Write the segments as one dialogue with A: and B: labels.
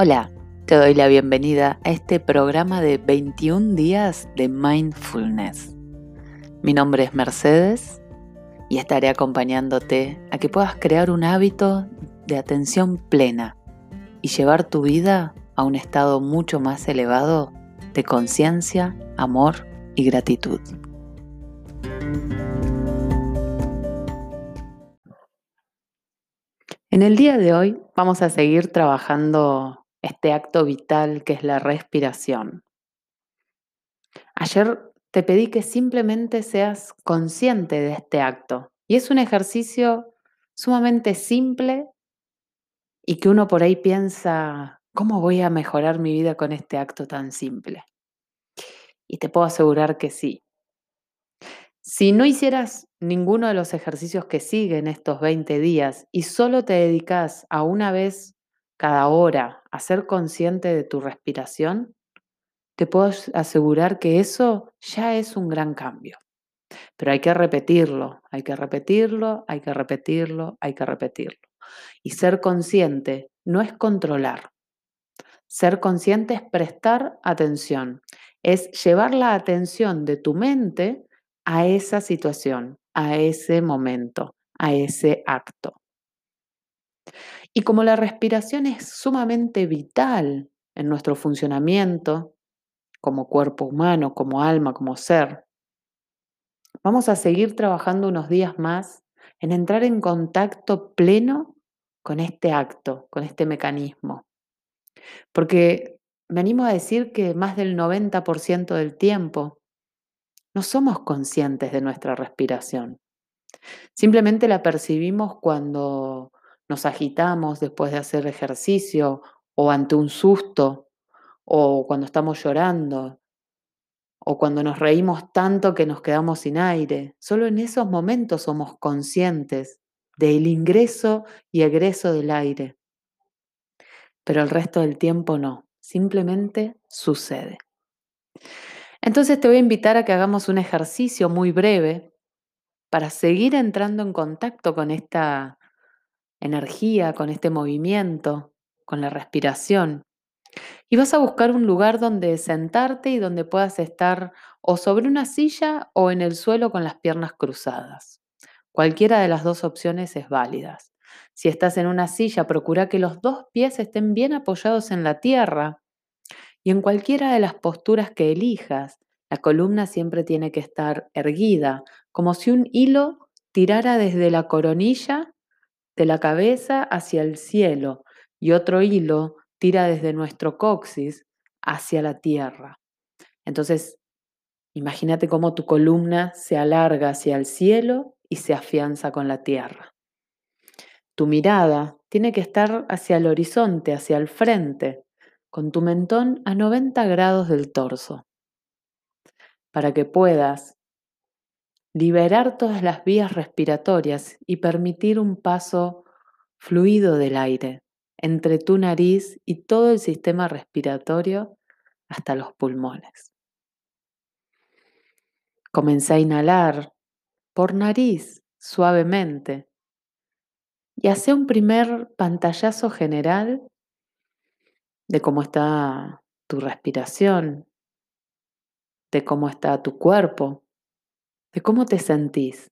A: Hola, te doy la bienvenida a este programa de 21 días de mindfulness. Mi nombre es Mercedes y estaré acompañándote a que puedas crear un hábito de atención plena y llevar tu vida a un estado mucho más elevado de conciencia, amor y gratitud. En el día de hoy vamos a seguir trabajando este acto vital que es la respiración. Ayer te pedí que simplemente seas consciente de este acto y es un ejercicio sumamente simple y que uno por ahí piensa, ¿cómo voy a mejorar mi vida con este acto tan simple? Y te puedo asegurar que sí. Si no hicieras ninguno de los ejercicios que siguen estos 20 días y solo te dedicas a una vez cada hora a ser consciente de tu respiración, te puedo asegurar que eso ya es un gran cambio. Pero hay que repetirlo, hay que repetirlo, hay que repetirlo, hay que repetirlo. Y ser consciente no es controlar. Ser consciente es prestar atención, es llevar la atención de tu mente a esa situación, a ese momento, a ese acto. Y como la respiración es sumamente vital en nuestro funcionamiento, como cuerpo humano, como alma, como ser, vamos a seguir trabajando unos días más en entrar en contacto pleno con este acto, con este mecanismo. Porque me animo a decir que más del 90% del tiempo no somos conscientes de nuestra respiración. Simplemente la percibimos cuando nos agitamos después de hacer ejercicio o ante un susto o cuando estamos llorando o cuando nos reímos tanto que nos quedamos sin aire. Solo en esos momentos somos conscientes del ingreso y egreso del aire. Pero el resto del tiempo no, simplemente sucede. Entonces te voy a invitar a que hagamos un ejercicio muy breve para seguir entrando en contacto con esta energía, con este movimiento, con la respiración. Y vas a buscar un lugar donde sentarte y donde puedas estar o sobre una silla o en el suelo con las piernas cruzadas. Cualquiera de las dos opciones es válida. Si estás en una silla, procura que los dos pies estén bien apoyados en la tierra y en cualquiera de las posturas que elijas, la columna siempre tiene que estar erguida, como si un hilo tirara desde la coronilla de la cabeza hacia el cielo y otro hilo tira desde nuestro coxis hacia la tierra. Entonces, imagínate cómo tu columna se alarga hacia el cielo y se afianza con la tierra. Tu mirada tiene que estar hacia el horizonte, hacia el frente, con tu mentón a 90 grados del torso, para que puedas liberar todas las vías respiratorias y permitir un paso fluido del aire entre tu nariz y todo el sistema respiratorio hasta los pulmones. Comencé a inhalar por nariz suavemente y hace un primer pantallazo general de cómo está tu respiración, de cómo está tu cuerpo, de cómo te sentís,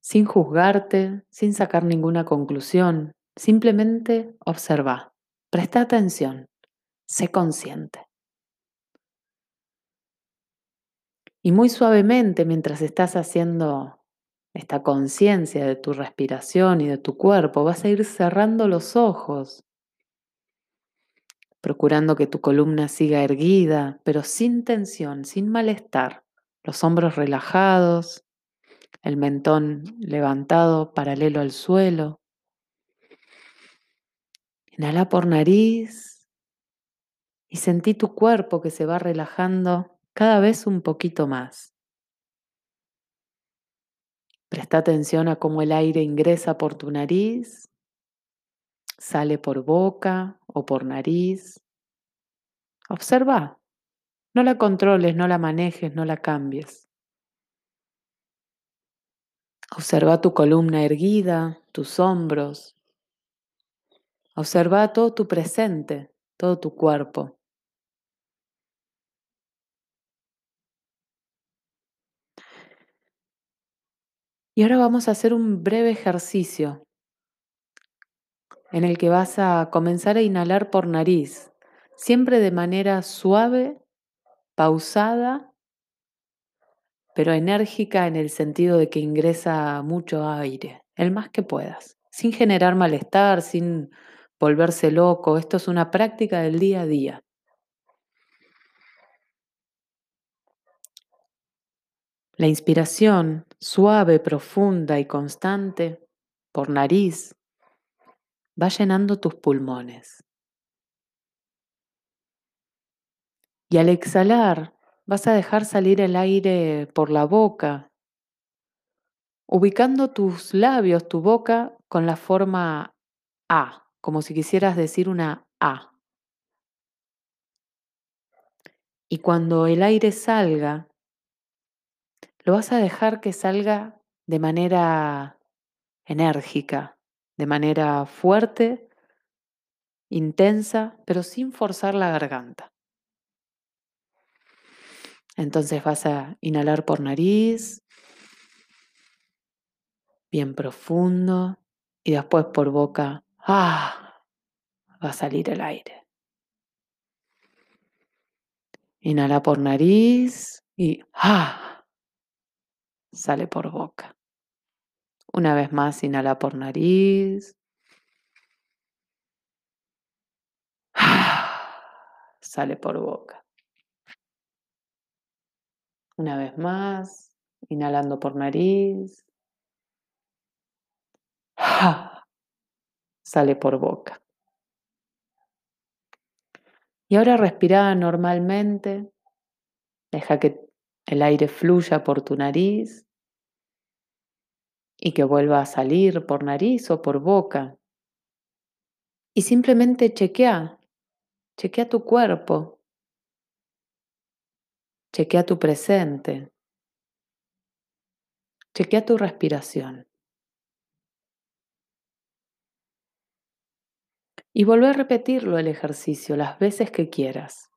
A: sin juzgarte, sin sacar ninguna conclusión, simplemente observa, presta atención, sé consciente. Y muy suavemente, mientras estás haciendo esta conciencia de tu respiración y de tu cuerpo, vas a ir cerrando los ojos procurando que tu columna siga erguida, pero sin tensión, sin malestar, los hombros relajados, el mentón levantado paralelo al suelo. Inhala por nariz y sentí tu cuerpo que se va relajando cada vez un poquito más. Presta atención a cómo el aire ingresa por tu nariz sale por boca o por nariz. Observa, no la controles, no la manejes, no la cambies. Observa tu columna erguida, tus hombros. Observa todo tu presente, todo tu cuerpo. Y ahora vamos a hacer un breve ejercicio en el que vas a comenzar a inhalar por nariz, siempre de manera suave, pausada, pero enérgica en el sentido de que ingresa mucho aire, el más que puedas, sin generar malestar, sin volverse loco. Esto es una práctica del día a día. La inspiración suave, profunda y constante por nariz va llenando tus pulmones. Y al exhalar vas a dejar salir el aire por la boca, ubicando tus labios, tu boca con la forma A, como si quisieras decir una A. Y cuando el aire salga, lo vas a dejar que salga de manera enérgica, de manera fuerte, intensa, pero sin forzar la garganta. Entonces vas a inhalar por nariz, bien profundo, y después por boca, ¡ah! va a salir el aire. Inhala por nariz y ¡ah! sale por boca. Una vez más, inhala por nariz. Sale por boca. Una vez más, inhalando por nariz. Sale por boca. Y ahora respira normalmente. Deja que el aire fluya por tu nariz y que vuelva a salir por nariz o por boca. Y simplemente chequea, chequea tu cuerpo, chequea tu presente, chequea tu respiración. Y vuelve a repetirlo el ejercicio las veces que quieras.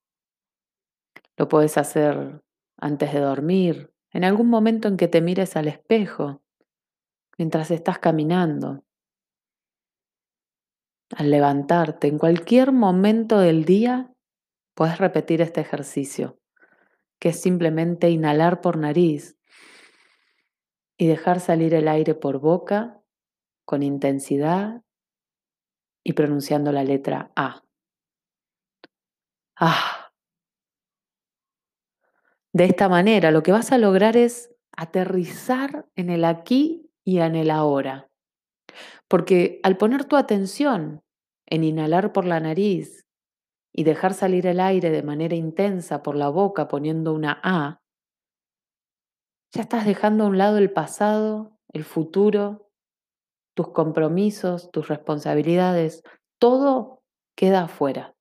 A: Lo puedes hacer antes de dormir, en algún momento en que te mires al espejo, mientras estás caminando, al levantarte, en cualquier momento del día, puedes repetir este ejercicio, que es simplemente inhalar por nariz y dejar salir el aire por boca con intensidad y pronunciando la letra A. Ah. De esta manera lo que vas a lograr es aterrizar en el aquí y en el ahora. Porque al poner tu atención en inhalar por la nariz y dejar salir el aire de manera intensa por la boca poniendo una A, ya estás dejando a un lado el pasado, el futuro, tus compromisos, tus responsabilidades, todo queda afuera.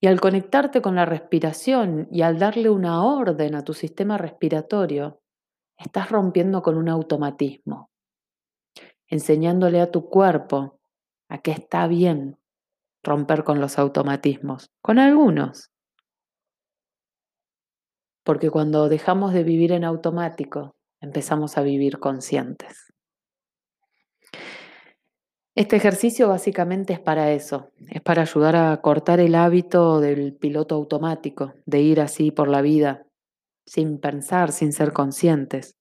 A: Y al conectarte con la respiración y al darle una orden a tu sistema respiratorio, estás rompiendo con un automatismo, enseñándole a tu cuerpo a que está bien romper con los automatismos, con algunos. Porque cuando dejamos de vivir en automático, empezamos a vivir conscientes. Este ejercicio básicamente es para eso, es para ayudar a cortar el hábito del piloto automático, de ir así por la vida, sin pensar, sin ser conscientes.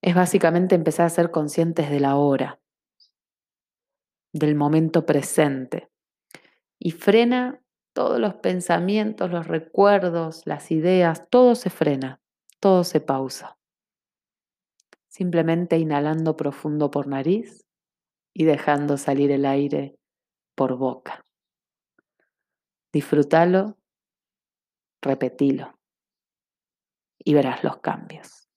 A: Es básicamente empezar a ser conscientes de la hora, del momento presente, y frena todos los pensamientos, los recuerdos, las ideas, todo se frena, todo se pausa simplemente inhalando profundo por nariz y dejando salir el aire por boca. Disfrútalo, repetilo y verás los cambios.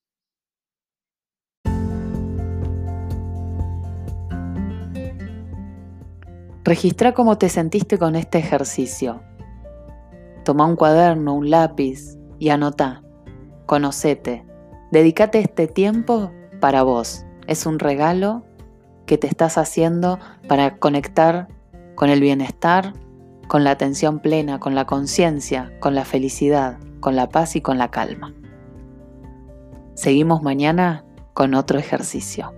A: Registra cómo te sentiste con este ejercicio. Toma un cuaderno, un lápiz y anota. Conocete. Dedícate este tiempo para vos. Es un regalo que te estás haciendo para conectar con el bienestar, con la atención plena, con la conciencia, con la felicidad, con la paz y con la calma. Seguimos mañana con otro ejercicio.